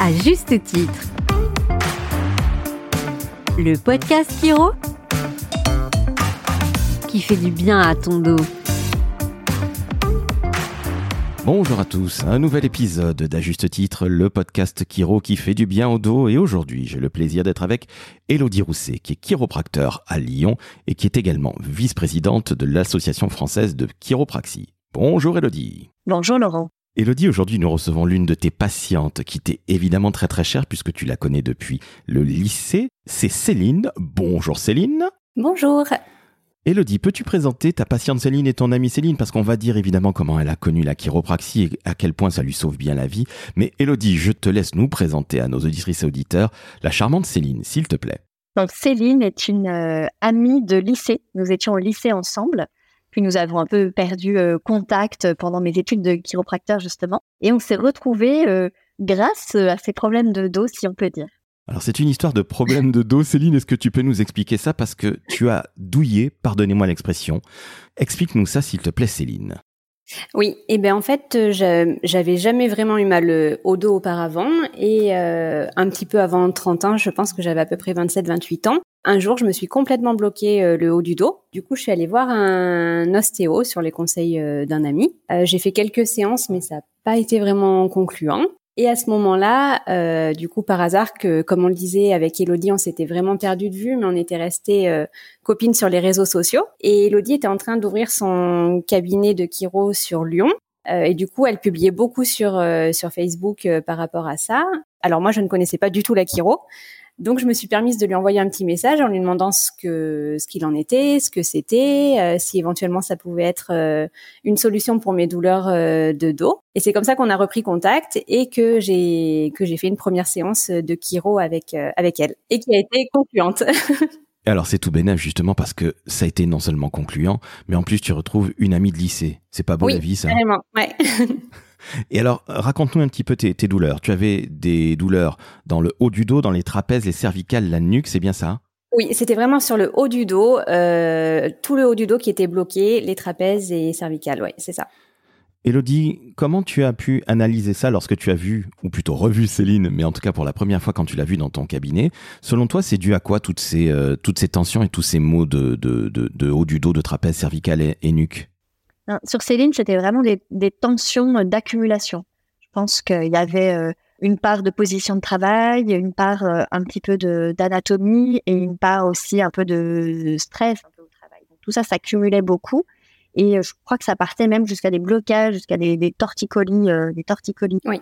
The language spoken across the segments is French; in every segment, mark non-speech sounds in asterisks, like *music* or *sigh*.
à juste titre. Le podcast Kiro qui fait du bien à ton dos. Bonjour à tous, un nouvel épisode d'Ajuste Titre, le podcast Kiro qui fait du bien au dos et aujourd'hui j'ai le plaisir d'être avec Elodie Rousset qui est chiropracteur à Lyon et qui est également vice-présidente de l'Association française de chiropraxie. Bonjour Elodie. Bonjour Laurent. Elodie, aujourd'hui nous recevons l'une de tes patientes qui t'est évidemment très très chère puisque tu la connais depuis le lycée. C'est Céline. Bonjour Céline. Bonjour. Elodie, peux-tu présenter ta patiente Céline et ton amie Céline? Parce qu'on va dire évidemment comment elle a connu la chiropraxie et à quel point ça lui sauve bien la vie. Mais Elodie, je te laisse nous présenter à nos auditrices et auditeurs la charmante Céline, s'il te plaît. Donc Céline est une euh, amie de lycée. Nous étions au lycée ensemble. Puis nous avons un peu perdu euh, contact pendant mes études de chiropracteur justement. Et on s'est retrouvés euh, grâce à ces problèmes de dos, si on peut dire. Alors c'est une histoire de problème de dos. Céline, est-ce que tu peux nous expliquer ça? Parce que tu as douillé, pardonnez-moi l'expression. Explique-nous ça s'il te plaît Céline. Oui, et eh ben en fait, j'avais jamais vraiment eu mal au dos auparavant et euh, un petit peu avant 30 ans, je pense que j'avais à peu près 27-28 ans. Un jour, je me suis complètement bloqué euh, le haut du dos. Du coup, je suis allée voir un ostéo sur les conseils euh, d'un ami. Euh, j'ai fait quelques séances, mais ça n'a pas été vraiment concluant. Et à ce moment-là, du coup, par hasard, que comme on le disait avec Elodie, on s'était vraiment perdu de vue, mais on était resté copines sur les réseaux sociaux. Et Elodie était en train d'ouvrir son cabinet de chiro sur Lyon. et du coup, elle publiait beaucoup sur sur Facebook par rapport à ça. Alors moi, je ne connaissais pas du tout la chiro. Donc je me suis permise de lui envoyer un petit message en lui demandant ce que ce qu'il en était, ce que c'était, euh, si éventuellement ça pouvait être euh, une solution pour mes douleurs euh, de dos. Et c'est comme ça qu'on a repris contact et que j'ai que j'ai fait une première séance de chiro avec avec elle et qui a été concluante. *laughs* Alors c'est tout bénéf justement parce que ça a été non seulement concluant, mais en plus tu retrouves une amie de lycée. C'est pas beau la vie ça Carrément, ouais. *laughs* Et alors, raconte-nous un petit peu tes, douleurs. Tu avais des douleurs dans le haut du dos, dans les trapèzes, les cervicales, la nuque, c'est bien ça Oui, c'était vraiment sur le haut du dos, euh, tout le haut du dos qui était bloqué, les trapèzes et cervicales, oui, c'est ça. Elodie, comment tu as pu analyser ça lorsque tu as vu, ou plutôt revu Céline, mais en tout cas pour la première fois quand tu l'as vu dans ton cabinet? Selon toi, c'est dû à quoi toutes ces, euh, toutes ces tensions et tous ces maux de, de, haut du dos, de trapèze, cervicales et nuque? Sur Céline, c'était vraiment des, tensions d'accumulation. Je pense qu'il y avait euh, une part de position de travail, une part euh, un petit peu d'anatomie et une part aussi un peu de stress au travail. tout ça s'accumulait beaucoup. Et euh, je crois que ça partait même jusqu'à des blocages, jusqu'à des, torticolis, des torticolis. Oui.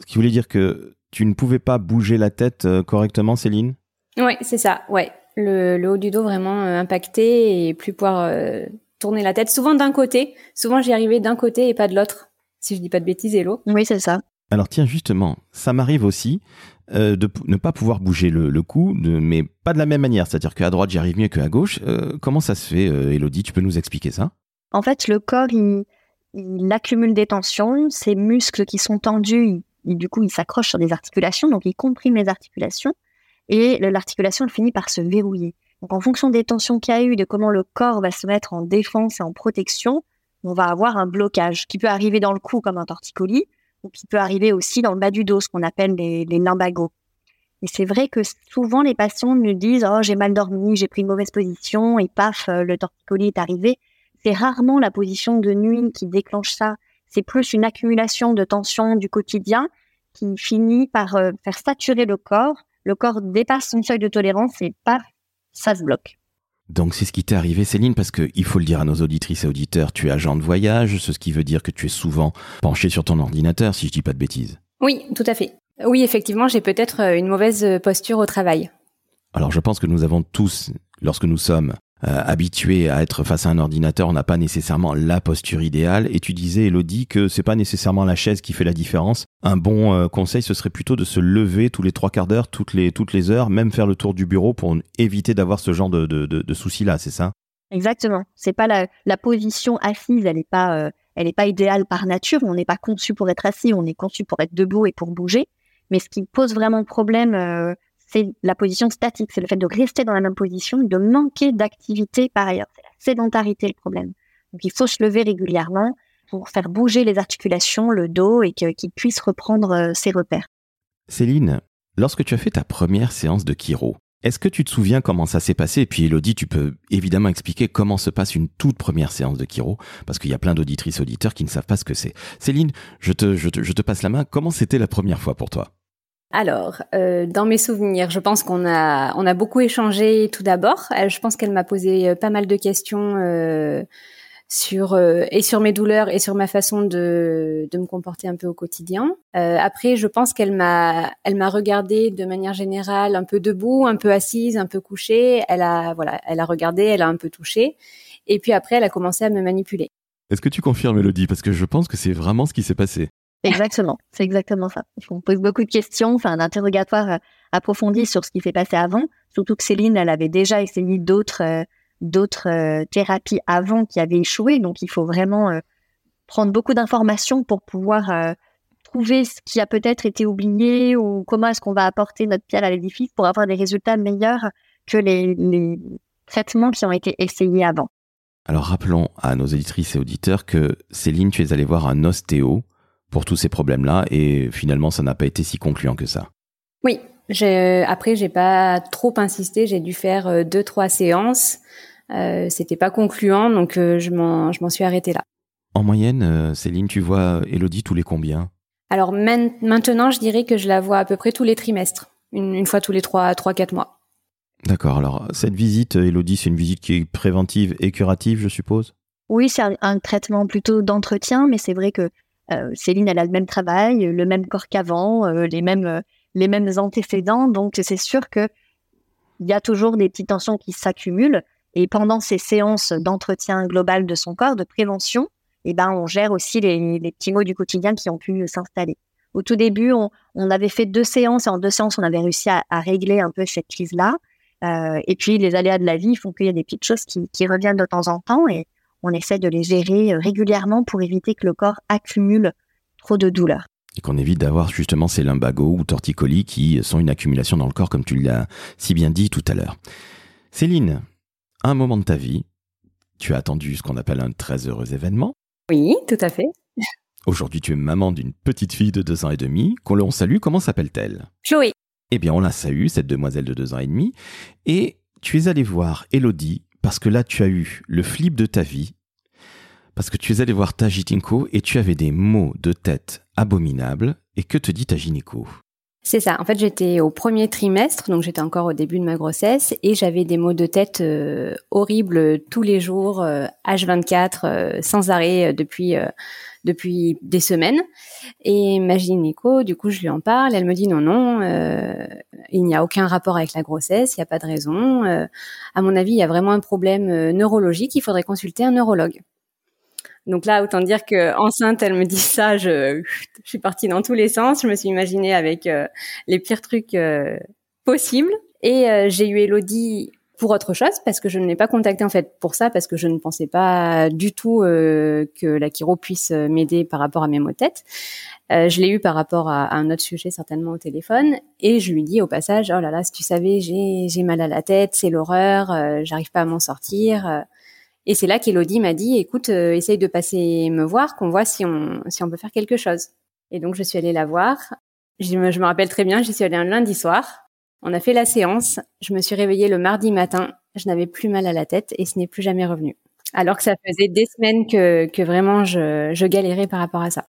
Ce qui voulait dire que tu ne pouvais pas bouger la tête correctement, Céline? Oui, c'est ça. Ouais, le, le, haut du dos vraiment impacté et plus pouvoir tourner la tête, souvent d'un côté. Souvent, j'y arrivais d'un côté et pas de l'autre, si je dis pas de bêtises, Hello. Oui, c'est ça. Alors tiens, justement, ça m'arrive aussi euh, de ne pas pouvoir bouger le, cou, mais pas de la même manière. C'est-à-dire qu'à droite, j'y arrive mieux qu'à gauche. Euh, comment ça se fait, euh, Elodie? Tu peux nous expliquer ça? En fait, le corps, il, accumule des tensions. Ses muscles qui sont tendus, du coup, ils s'accrochent sur des articulations, donc il comprime les articulations. Et l'articulation finit par se verrouiller. Donc, en fonction des tensions qu'il y a eu, de comment le corps va se mettre en défense et en protection, on va avoir un blocage qui peut arriver dans le cou comme un torticolis ou qui peut arriver aussi dans le bas du dos, ce qu'on appelle les, les. Et c'est vrai que souvent les patients nous disent oh j'ai mal dormi, j'ai pris une mauvaise position et paf euh, le torticolis est arrivé. C'est rarement la position de nuit qui déclenche ça. C'est plus une accumulation de tensions du quotidien qui finit par euh, faire saturer le corps. Le corps dépasse son seuil de tolérance et paf ça se bloque. Donc c'est ce qui t'est arrivé Céline, parce qu'il faut le dire à nos auditrices et auditeurs, tu es agent de voyage, ce qui veut dire que tu es souvent penché sur ton ordinateur, si je dis pas de bêtises. Oui, tout à fait. Oui, effectivement, j'ai peut-être euh, une mauvaise posture au travail. Alors je pense que nous avons tous, lorsque nous sommes euh, habitué à être face à un ordinateur, on n'a pas nécessairement la posture idéale. Et tu disais, Elodie, que c'est pas nécessairement la chaise qui fait la différence. Un bon euh, conseil, ce serait plutôt de se lever tous les trois quarts d'heure, toutes les, toutes les heures, même faire le tour du bureau pour éviter d'avoir ce genre de, de, de, soucis-là, c'est ça? Exactement. C'est pas la, la, position assise, elle n'est pas, euh, pas idéale par nature. On n'est pas conçu pour être assis, on est conçu pour être debout et pour bouger. Mais ce qui pose vraiment problème c'est la position statique, c'est le fait de rester dans la même position, de manquer d'activité par ailleurs. C'est la sédentarité le problème. Donc il faut se lever régulièrement pour faire bouger les articulations, le dos et qu'il puisse reprendre euh, ses repères. Céline, lorsque tu as fait ta première séance de chiro, est-ce que tu te souviens comment ça s'est passé? Et puis Elodie, tu peux évidemment expliquer comment se passe une toute première séance de chiro, parce qu'il y a plein d'auditrices auditeurs qui ne savent pas ce que c'est. Céline, je te passe la main. Comment c'était la première fois pour toi? Alors, euh, dans mes souvenirs, je pense qu'on a on a beaucoup échangé tout d'abord. Je pense qu'elle m'a posé euh, pas mal de questions euh, sur euh, et sur mes douleurs et sur ma façon de, de me comporter un peu au quotidien. Euh, après, je pense qu'elle m'a elle m'a regardé de manière générale un peu debout, un peu assise, un peu couchée. Elle a voilà, elle a regardé, elle a un peu touché, et puis après, elle a commencé à me manipuler. Est-ce que tu confirmes, Elodie? Parce que je pense que c'est vraiment ce qui s'est passé. Exactement, c'est exactement ça. On pose beaucoup de questions, enfin un interrogatoire euh, approfondi sur ce qui s'est passé avant. Surtout que Céline, elle avait déjà essayé d'autres d'autres euh, thérapies avant qui avaient échoué. Donc, il faut vraiment euh, prendre beaucoup d'informations pour pouvoir euh, trouver ce qui a peut-être été oublié ou comment est-ce qu'on va apporter notre pierre à l'édifice pour avoir des résultats meilleurs que les, les traitements qui ont été essayés avant. Alors rappelons à nos auditrices et auditeurs que Céline, tu es allée voir un ostéo pour tous ces problèmes-là et finalement ça n'a pas été si concluant que ça. Oui, j'ai, après j'ai pas trop insisté, j'ai dû faire deux trois séances euh, c'était pas concluant, donc euh, je m'en je m'en suis arrêtée là. En moyenne, euh, Céline, tu vois Elodie tous les combien? Alors maintenant, je dirais que je la vois à peu près tous les trimestres, une, fois tous les trois, trois, quatre mois. D'accord. Alors cette visite, Elodie, c'est une visite qui est préventive et curative, je suppose? Oui, c'est un, traitement plutôt d'entretien, mais c'est vrai que Céline, elle a le même travail, le même corps qu'avant, les mêmes les mêmes antécédents, donc c'est sûr que il y a toujours des petites tensions qui s'accumulent. Et pendant ces séances d'entretien global de son corps, de prévention, eh ben, on gère aussi les, les petits mots du quotidien qui ont pu s'installer. Au tout début, on, on, avait fait deux séances et en deux séances, on avait réussi à, régler un peu cette crise-là. Euh, et puis, les aléas de la vie font qu'il y a des petites choses qui, qui, reviennent de temps en temps et on essaie de les gérer euh, régulièrement pour éviter que le corps accumule trop de douleurs. Et qu'on évite d'avoir justement ces lumbagos ou torticolis qui sont une accumulation dans le corps, comme tu l'as si bien dit tout à l'heure. Céline, un moment de ta vie, tu as attendu ce qu'on appelle un très heureux événement. Oui, tout à fait. Aujourd'hui, tu es maman d'une petite fille de deux ans et demi, qu'on l'on salue. Comment s'appelle-t-elle? Chloé. Eh bien, on la salue, cette demoiselle de deux ans et demi. Et tu es allé voir Elodie parce que là, tu as eu le flip de ta vie. Parce que tu es allé voir ta gynéco et tu avais des maux de tête abominables. Et que te dit ta gynéco? C'est ça. En fait, j'étais au premier trimestre, donc j'étais encore au début de ma grossesse, et j'avais des maux de tête euh, horribles tous les jours, H24, euh, euh, sans arrêt depuis depuis des semaines. Et ma du coup, je lui en parle. Elle me dit non, non, il n'y a aucun rapport avec la grossesse, il n'y a pas de raison. à mon avis, il y a vraiment un problème neurologique. Il faudrait consulter un neurologue. Donc là, autant dire que enceinte, elle me dit ça, je, je suis partie dans tous les sens. Je me suis imaginée avec euh, les pires trucs euh, possibles. Et euh, j'ai eu Elodie pour autre chose parce que je ne l'ai pas contactée en fait pour ça parce que je ne pensais pas du tout que la chiro puisse m'aider par rapport à mes maux de tête. je l'ai eu par rapport à, un autre sujet certainement au téléphone et je lui dis au passage oh là là si tu savais j'ai j'ai mal à la tête c'est l'horreur j'arrive pas à m'en sortir et c'est là qu'Elodie m'a dit, écoute, euh, essaye de passer me voir, qu'on voit si on, si on peut faire quelque chose. Et donc, je suis allée la voir. Je me, je me rappelle très bien, j'y suis allée un lundi soir. On a fait la séance. Je me suis réveillée le mardi matin. Je n'avais plus mal à la tête et ce n'est plus jamais revenu. Alors que ça faisait des semaines que, que vraiment je, je galérais par rapport à ça.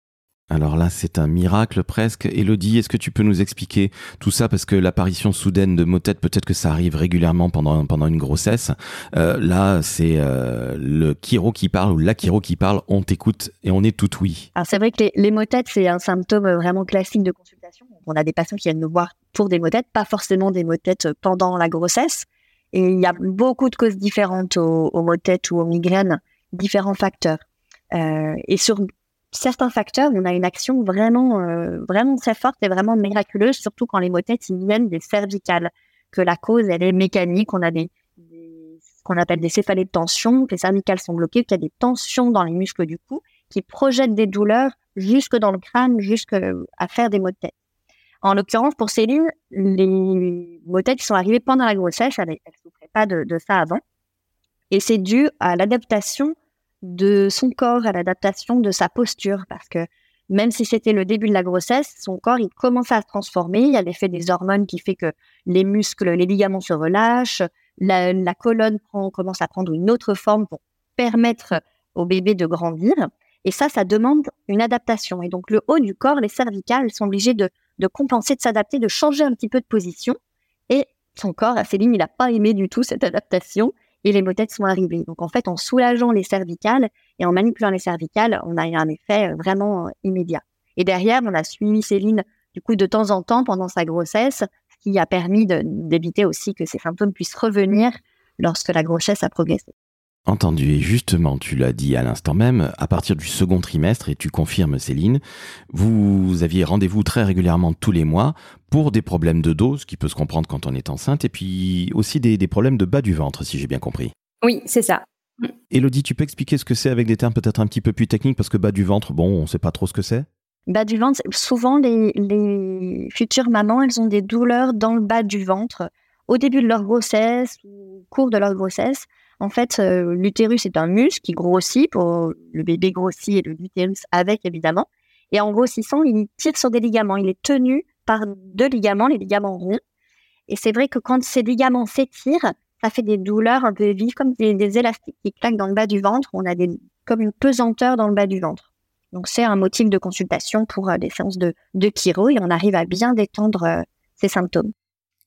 Alors là, c'est un miracle presque. Elodie, est-ce que tu peux nous expliquer tout ça? Parce que l'apparition soudaine de motettes, peut-être que ça arrive régulièrement pendant, pendant une grossesse. Euh, là, c'est euh, le chiro qui parle ou la chiro qui parle. On t'écoute et on est tout oui. Alors c'est vrai que les, les motettes, c'est un symptôme vraiment classique de consultation. On a des patients qui viennent nous voir pour des motettes, pas forcément des motettes pendant la grossesse. Et il y a beaucoup de causes différentes aux, aux motettes ou aux migraines, différents facteurs. Euh, et sur certains facteurs, on a une action vraiment, euh, vraiment très forte et vraiment miraculeuse, surtout quand les motettes ils viennent des cervicales, que la cause elle est mécanique, on a des, qu'on appelle des céphalées de tension, que les cervicales sont bloquées, qu'il y a des tensions dans les muscles du cou qui projettent des douleurs jusque dans le crâne, jusque à faire des motettes. En l'occurrence, pour Céline, les motettes sont arrivées pendant la grossesse, elle ne souffrait pas de, de ça avant, et c'est dû à l'adaptation de son corps, à l'adaptation de sa posture, parce que même si c'était le début de la grossesse, son corps, il commence à se transformer. Il y a l'effet des hormones qui fait que les muscles, les ligaments se relâchent, la, la colonne prend, commence à prendre une autre forme pour permettre au bébé de grandir. Et ça, ça demande une adaptation. Et donc, le haut du corps, les cervicales, sont obligés de, compenser, de s'adapter, de changer un petit peu de position. Et son corps, Céline, il n'a pas aimé du tout cette adaptation et les motettes sont arrivées. Donc, en fait, en soulageant les cervicales et en manipulant les cervicales, on a eu un effet euh, vraiment euh, immédiat. Et derrière, on a suivi Céline, du coup, de temps en temps pendant sa grossesse, ce qui a permis d'éviter aussi que ces symptômes puissent revenir lorsque la grossesse a progressé. Entendu, et justement, tu l'as dit à l'instant même, à partir du second trimestre, et tu confirmes Céline, vous aviez rendez-vous très régulièrement tous les mois pour des problèmes de dos, ce qui peut se comprendre quand on est enceinte, et puis aussi des, problèmes de bas du ventre, si j'ai bien compris. Oui, c'est ça. Elodie, tu peux expliquer ce que c'est avec des termes peut-être un petit peu plus techniques, parce que bas du ventre, bon, on ne sait pas trop ce que c'est Bas du ventre, souvent les, les futures mamans, elles ont des douleurs dans le bas du ventre au début de leur grossesse ou au cours de leur grossesse. En fait, euh, l'utérus est un muscle qui grossit pour le bébé grossit et l'utérus avec évidemment. Et en grossissant, il tire sur des ligaments. Il est tenu par deux ligaments, les ligaments ronds. Et c'est vrai que quand ces ligaments s'étirent, ça fait des douleurs un peu vives, comme des, élastiques qui claquent dans le bas du ventre. On a des, comme une pesanteur dans le bas du ventre. Donc c'est un motif de consultation pour euh, des séances de, de chiro et on arrive à bien détendre euh, ces symptômes.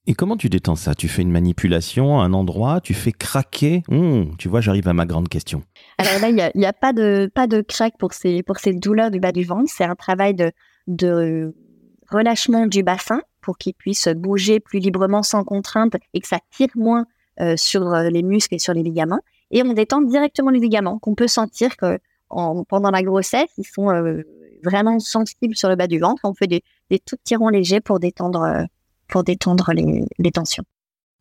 Et comment tu détends ça? Tu fais une manipulation à un endroit, tu fais craquer? Hum, Tu vois, j'arrive à ma grande question. Alors là, il n'y a, pas de pas de craque pour ces pour ces douleurs du bas du ventre. C'est un travail de de relâchement du bassin pour qu'il puisse bouger plus librement sans contrainte et que ça tire moins euh, sur euh, les muscles et sur les ligaments. Et on détend directement les ligaments qu'on peut sentir que pendant la grossesse, ils sont euh, vraiment sensibles sur le bas du ventre. On fait des, des tout petits ronds légers pour détendre pour détendre les, tensions.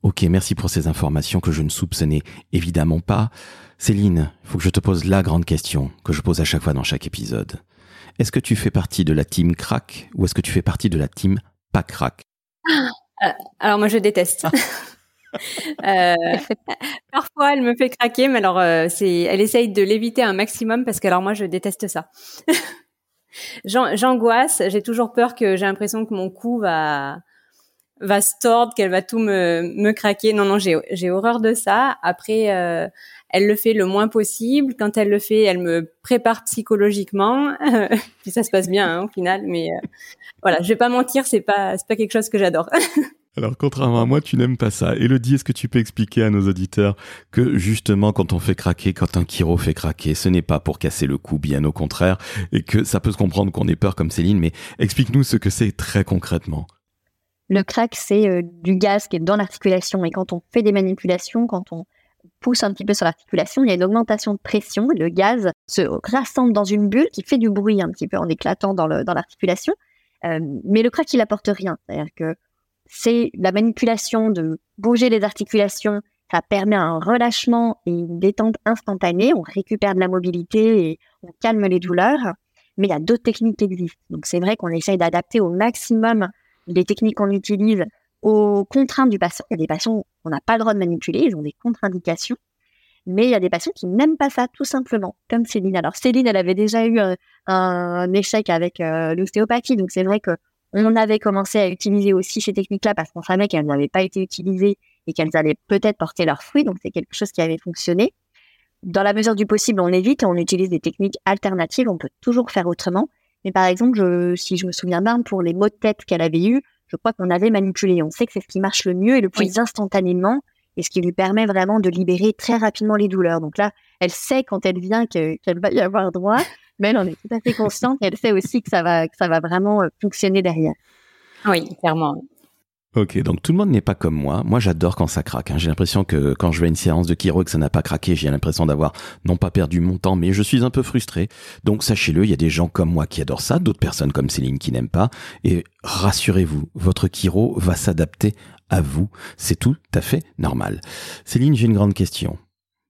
Ok, merci pour ces informations que je ne soupçonnais évidemment pas. Céline, il faut que je te pose la grande question que je pose à chaque fois dans chaque épisode. Est-ce que tu fais partie de la team crack ou est-ce que tu fais partie de la team pas crack euh, Alors moi je déteste. *laughs* Euh, parfois elle me fait craquer, mais alors euh, c'est, elle essaye de l'éviter un maximum parce que alors moi je déteste ça. *laughs* J'angoisse, j'ai toujours peur que j'ai l'impression que mon cou va va se tordre, qu'elle va tout me, me craquer. Non, non, j'ai, j'ai horreur de ça. Après, euh, elle le fait le moins possible. Quand elle le fait, elle me prépare psychologiquement. *laughs* Puis ça se passe bien hein, au final. Mais euh, voilà, je vais pas mentir, c'est pas c'est pas quelque chose que j'adore. *laughs* Alors, contrairement à moi, tu n'aimes pas ça. Elodie, est-ce que tu peux expliquer à nos auditeurs que justement, quand on fait craquer, quand un chiro fait craquer, ce n'est pas pour casser le cou, bien au contraire, et que ça peut se comprendre qu'on ait peur comme Céline, mais explique-nous ce que c'est très concrètement. Le crack, c'est euh, du gaz qui est dans l'articulation. Et quand on fait des manipulations, quand on pousse un petit peu sur l'articulation, il y a une augmentation de pression. Le gaz se rassemble dans une bulle qui fait du bruit un petit peu en éclatant dans l'articulation. Euh, mais le crack, il apporte rien. C'est-à-dire que c'est la manipulation de bouger les articulations. Ça permet un relâchement et une détente instantanée. On récupère de la mobilité et on calme les douleurs. Mais il y a d'autres techniques qui existent. Donc c'est vrai qu'on essaye d'adapter au maximum les techniques qu'on utilise aux contraintes du patient. Il y a des patients qu'on n'a pas le droit de manipuler, ils ont des contre-indications. Mais il y a des patients qui n'aiment pas ça, tout simplement, comme Céline. Alors Céline, elle avait déjà eu un, échec avec euh, l'ostéopathie, donc c'est vrai que on avait commencé à utiliser aussi ces techniques-là parce qu'on savait qu'elles n'avaient pas été utilisées et qu'elles allaient peut-être porter leurs fruits, donc c'est quelque chose qui avait fonctionné. Dans la mesure du possible, on évite et on utilise des techniques alternatives, on peut toujours faire autrement. Mais par exemple, je, si je me souviens bien, pour les maux de tête qu'elle avait eus, je crois qu'on avait manipulé. On sait que c'est ce qui marche le mieux et le plus instantanément et ce qui lui permet vraiment de libérer très rapidement les douleurs. Donc là, elle sait quand elle vient qu'elle va y avoir droit, mais elle en est tout à fait consciente et elle sait aussi que ça va, que ça va vraiment euh, fonctionner derrière. Oui, clairement. Ok, donc tout le monde n'est pas comme moi. Moi, j'adore quand ça craque. Hein. J'ai l'impression que quand je vais à une séance de chiro et que ça n'a pas craqué, j'ai l'impression d'avoir non pas perdu mon temps, mais je suis un peu frustré. Donc sachez-le, il y a des gens comme moi qui adorent ça, d'autres personnes comme Céline qui n'aiment pas. Et rassurez-vous, votre chiro va s'adapter à vous. C'est tout à fait normal. Céline, j'ai une grande question.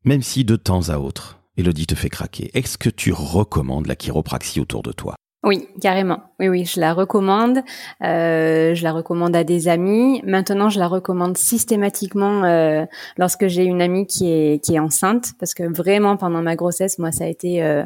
Même si de temps à autre, Elodie te fait craquer, est-ce que tu recommandes la chiropraxie autour de toi? Oui, carrément. Oui, oui, je la recommande. Euh, je la recommande à des amis. Maintenant, je la recommande systématiquement euh, lorsque j'ai une amie qui est qui est enceinte, parce que vraiment pendant ma grossesse, moi, ça a été euh,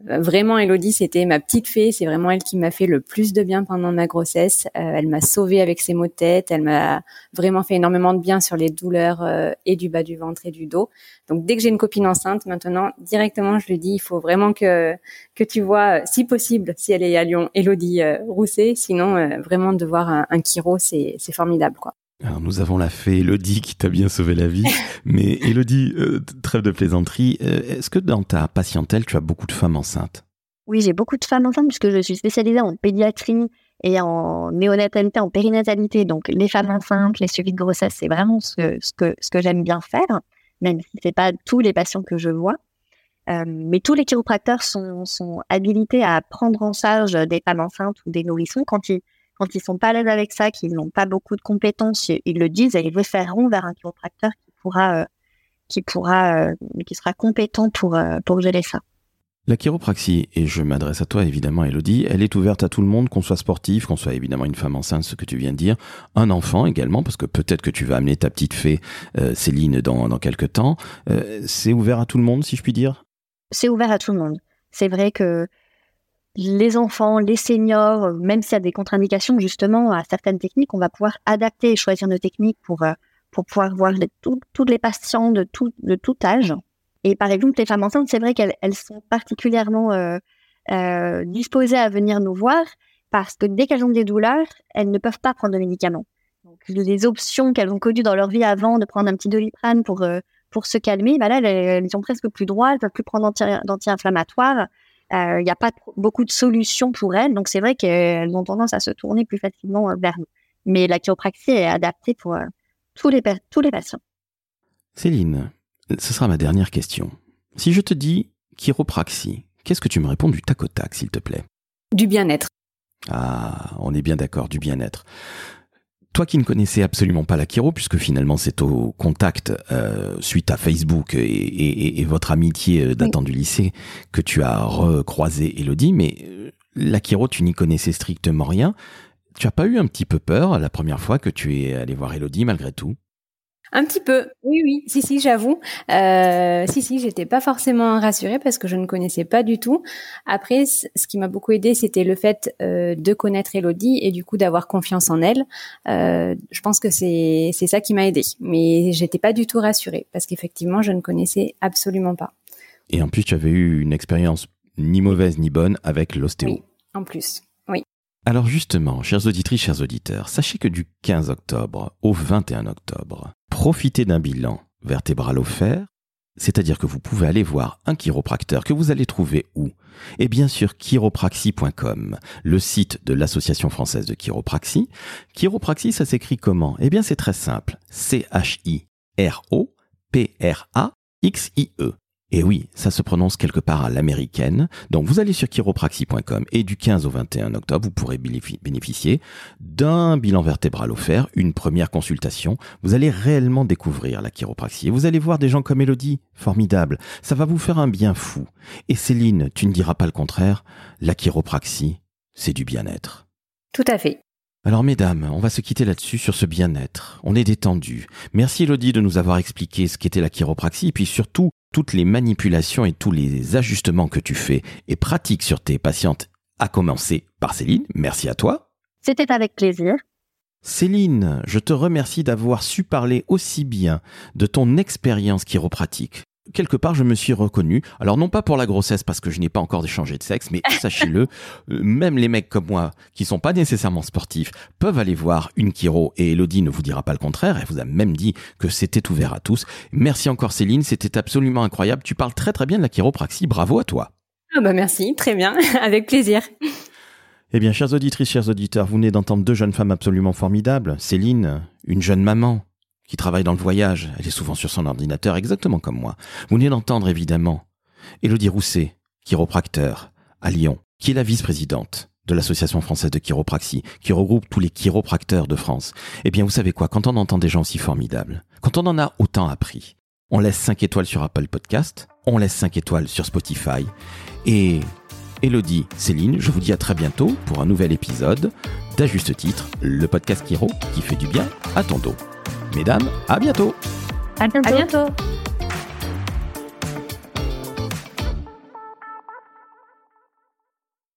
Vraiment, Elodie, c'était ma petite fée. C'est vraiment elle qui m'a fait le plus de bien pendant ma grossesse. Euh, elle m'a sauvée avec ses maux de tête. Elle m'a vraiment fait énormément de bien sur les douleurs euh, et du bas du ventre et du dos. Donc, dès que j'ai une copine enceinte, maintenant, directement, je lui dis, il faut vraiment que que tu vois, si possible, si elle est à Lyon, Elodie euh, Rousset. Sinon, vraiment de voir un, un chiro, c'est c'est formidable, quoi. Alors nous avons la fée Elodie qui t'a bien sauvé la vie. *laughs* Mais Elodie, euh, trêve de plaisanterie, euh, est-ce que dans ta patientèle, tu as beaucoup de femmes enceintes? Oui, j'ai beaucoup de femmes enceintes puisque je suis spécialisée en pédiatrie et en néonatalité, en périnatalité. Donc les femmes enceintes, les suivis de grossesse, c'est vraiment ce que, ce que, ce que j'aime bien faire, même si c'est pas tous les patients que je vois. Euh, mais tous les chiropracteurs sont, sont habilités à prendre en charge des femmes enceintes ou des nourrissons quand ils quand ils sont pas à l'aise avec ça, qu'ils n'ont pas beaucoup de compétences, ils le disent et ils le feront vers un chiropracteur qui pourra, euh, qui pourra, euh, qui sera compétent pour euh, pour gérer ça. La chiropraxie, et je m'adresse à toi évidemment Elodie, elle est ouverte à tout le monde, qu'on soit sportif, qu'on soit évidemment une femme enceinte, ce que tu viens de dire, un enfant également, parce que peut-être que tu vas amener ta petite fée Céline dans, dans quelques temps. c'est ouvert à tout le monde, si je puis dire? C'est ouvert à tout le monde. C'est vrai que les enfants, les seniors, même s'il y a des contre-indications justement à certaines techniques, on va pouvoir adapter et choisir nos techniques pour, euh, pour pouvoir voir toutes les patients de tout, de tout âge. Et par exemple, les femmes enceintes, c'est vrai qu'elles elles sont particulièrement euh, euh, disposées à venir nous voir parce que dès qu'elles ont des douleurs, elles ne peuvent pas prendre de médicaments. Donc, les options qu'elles ont connues dans leur vie avant de prendre un petit doliprane pour, euh, pour se calmer, bah là, elles, elles presque plus droit, elles peuvent plus prendre d'anti-inflammatoires. Il euh, n'y a pas beaucoup de solutions pour elles, donc c'est vrai qu'elles ont tendance à se tourner plus facilement euh, vers nous. Mais la chiropraxie est adaptée pour euh, tous, les, tous les patients. Céline, ce sera ma dernière question. Si je te dis chiropraxie, qu'est-ce que tu me réponds du tac au tac, s'il te plaît? Du bien-être. Ah, on est bien d'accord, du bien-être. Toi qui ne connaissais absolument pas la chiro, puisque finalement c'est au contact euh, suite à Facebook et, votre amitié euh, datant du lycée que tu as recroisé Elodie, mais euh, la chiro, tu n'y connaissais strictement rien. Tu as pas eu un petit peu peur la première fois que tu es allé voir Elodie malgré tout? Un petit peu, oui, oui, si, si, j'avoue. Euh, si, si, j'étais pas forcément rassurée parce que je ne connaissais pas du tout. Après, ce qui m'a beaucoup aidé, c'était le fait euh, de connaître Elodie et du coup d'avoir confiance en elle. Euh, je pense que c'est c'est ça qui m'a aidé. Mais j'étais pas du tout rassurée parce qu'effectivement, je ne connaissais absolument pas. Et en plus, tu avais eu une expérience ni mauvaise ni bonne avec l'ostéo. Oui, en plus. Oui. Alors justement, chers auditrices, chers auditeurs, sachez que du 15 octobre au 21 octobre, profitez d'un bilan vertébral offert, c'est-à-dire que vous pouvez aller voir un chiropracteur que vous allez trouver où Et bien sûr chiropraxie.com, le site de l'Association française de chiropraxie. Chiropraxie, ça s'écrit comment? Eh bien c'est très simple, C-H-I-R-O-P-R-A-X-I-E. Et oui, ça se prononce quelque part à l'américaine. Donc vous allez sur chiropraxie.com et du 15 au 21 octobre, vous pourrez bénéficier d'un bilan vertébral offert, une première consultation. Vous allez réellement découvrir la chiropraxie. Et vous allez voir des gens comme Elodie, formidable. Ça va vous faire un bien fou. Et Céline, tu ne diras pas le contraire, la chiropraxie, c'est du bien-être. Tout à fait. Alors mesdames, on va se quitter là-dessus sur ce bien-être. On est détendu. Merci Elodie de nous avoir expliqué ce qu'était la chiropraxie et puis surtout toutes les manipulations et tous les ajustements que tu fais et pratiques sur tes patientes, à commencer par Céline. Merci à toi. C'était avec plaisir. Céline, je te remercie d'avoir su parler aussi bien de ton expérience chiropratique quelque part, je me suis reconnu. Alors, non pas pour la grossesse, parce que je n'ai pas encore changé de sexe, mais *laughs* sachez-le, euh, même les mecs comme moi, qui sont pas nécessairement sportifs, peuvent aller voir une chiro, et Elodie ne vous dira pas le contraire, elle vous a même dit que c'était ouvert à tous. Merci encore Céline, c'était absolument incroyable. Tu parles très très bien de la chiropraxie, bravo à toi. Ah bah merci, très bien, *laughs* avec plaisir. Eh bien, chères auditrices, chers auditeurs, vous venez d'entendre deux jeunes femmes absolument formidables. Céline, une jeune maman, qui travaille dans le voyage. Elle est souvent sur son ordinateur, exactement comme moi. Vous venez d'entendre, évidemment, Élodie Rousset, chiropracteur, à Lyon, qui est la vice-présidente de l'Association française de chiropraxie, qui regroupe tous les chiropracteurs de France. Eh bien, vous savez quoi, quand on entend des gens si formidables, quand on en a autant appris, on laisse 5 étoiles sur Apple Podcast, on laisse 5 étoiles sur Spotify, et Elodie, Céline, je vous dis à très bientôt pour un nouvel épisode d'À juste titre, le podcast Chiro qui fait du bien à ton dos. Mesdames, à bientôt. À bientôt. À bientôt.